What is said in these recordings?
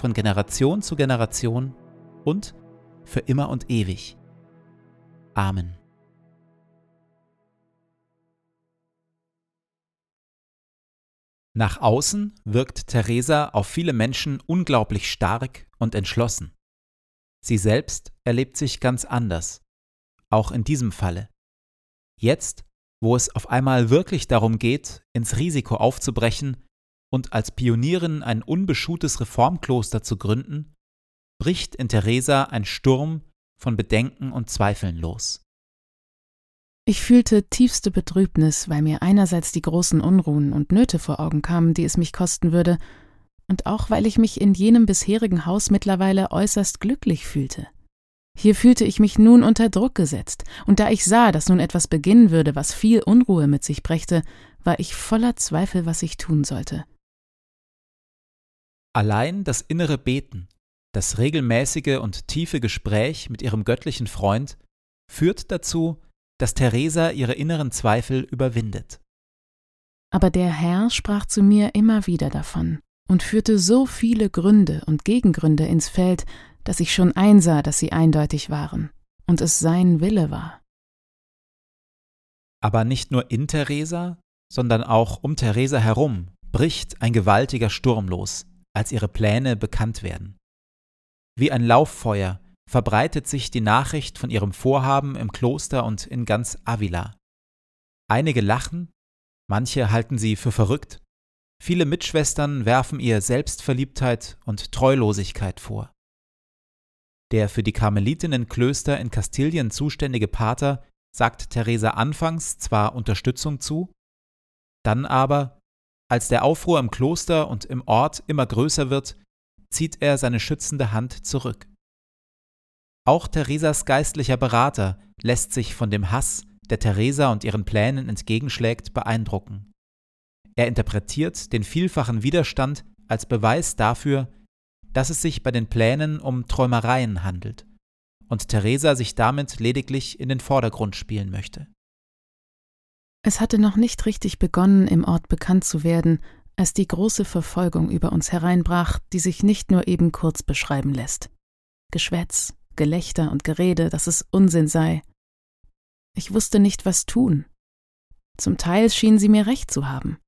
von Generation zu Generation und für immer und ewig. Amen. Nach außen wirkt Theresa auf viele Menschen unglaublich stark und entschlossen. Sie selbst erlebt sich ganz anders, auch in diesem Falle. Jetzt, wo es auf einmal wirklich darum geht, ins Risiko aufzubrechen, und als Pionierin ein unbeschuhtes Reformkloster zu gründen, bricht in Theresa ein Sturm von Bedenken und Zweifeln los. Ich fühlte tiefste Betrübnis, weil mir einerseits die großen Unruhen und Nöte vor Augen kamen, die es mich kosten würde, und auch weil ich mich in jenem bisherigen Haus mittlerweile äußerst glücklich fühlte. Hier fühlte ich mich nun unter Druck gesetzt, und da ich sah, dass nun etwas beginnen würde, was viel Unruhe mit sich brächte, war ich voller Zweifel, was ich tun sollte. Allein das innere Beten, das regelmäßige und tiefe Gespräch mit ihrem göttlichen Freund führt dazu, dass Theresa ihre inneren Zweifel überwindet. Aber der Herr sprach zu mir immer wieder davon und führte so viele Gründe und Gegengründe ins Feld, dass ich schon einsah, dass sie eindeutig waren und es sein Wille war. Aber nicht nur in Theresa, sondern auch um Theresa herum bricht ein gewaltiger Sturm los, als ihre Pläne bekannt werden. Wie ein Lauffeuer verbreitet sich die Nachricht von ihrem Vorhaben im Kloster und in ganz Avila. Einige lachen, manche halten sie für verrückt, viele Mitschwestern werfen ihr Selbstverliebtheit und Treulosigkeit vor. Der für die Karmelitinnenklöster in Kastilien zuständige Pater sagt Theresa anfangs zwar Unterstützung zu, dann aber als der Aufruhr im Kloster und im Ort immer größer wird, zieht er seine schützende Hand zurück. Auch Theresas geistlicher Berater lässt sich von dem Hass, der Theresa und ihren Plänen entgegenschlägt, beeindrucken. Er interpretiert den vielfachen Widerstand als Beweis dafür, dass es sich bei den Plänen um Träumereien handelt und Theresa sich damit lediglich in den Vordergrund spielen möchte. Es hatte noch nicht richtig begonnen, im Ort bekannt zu werden, als die große Verfolgung über uns hereinbrach, die sich nicht nur eben kurz beschreiben lässt. Geschwätz, Gelächter und Gerede, dass es Unsinn sei. Ich wusste nicht, was tun. Zum Teil schien sie mir recht zu haben.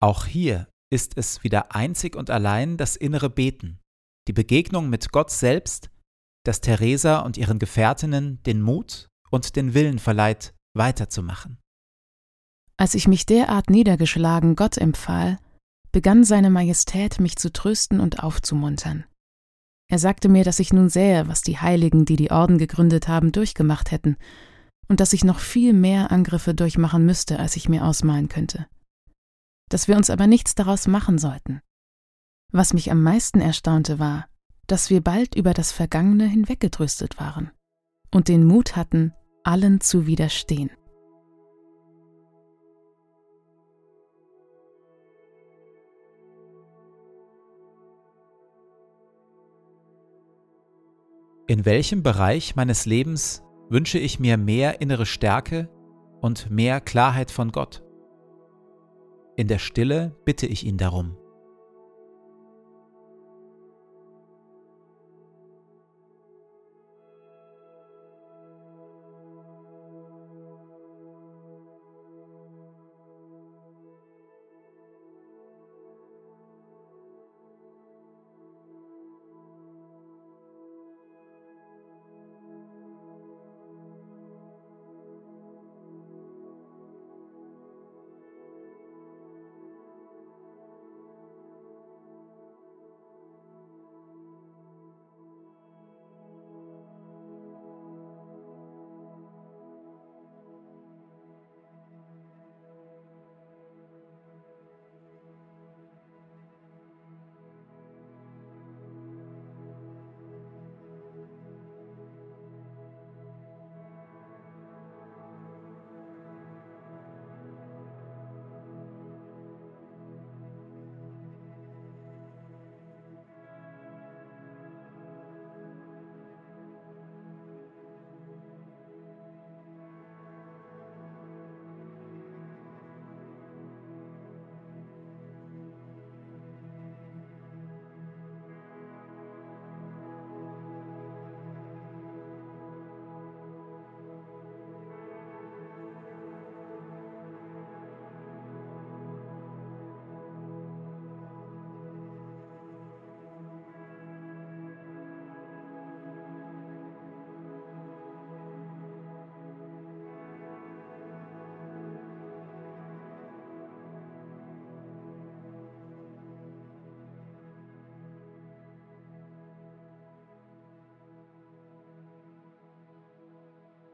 Auch hier ist es wieder einzig und allein das innere Beten, die Begegnung mit Gott selbst, das Theresa und ihren Gefährtinnen den Mut und den Willen verleiht, weiterzumachen. Als ich mich derart niedergeschlagen Gott empfahl, begann seine Majestät mich zu trösten und aufzumuntern. Er sagte mir, dass ich nun sähe, was die Heiligen, die die Orden gegründet haben, durchgemacht hätten, und dass ich noch viel mehr Angriffe durchmachen müsste, als ich mir ausmalen könnte. Dass wir uns aber nichts daraus machen sollten. Was mich am meisten erstaunte war, dass wir bald über das Vergangene hinweggetröstet waren und den Mut hatten, allen zu widerstehen. In welchem Bereich meines Lebens wünsche ich mir mehr innere Stärke und mehr Klarheit von Gott? In der Stille bitte ich ihn darum.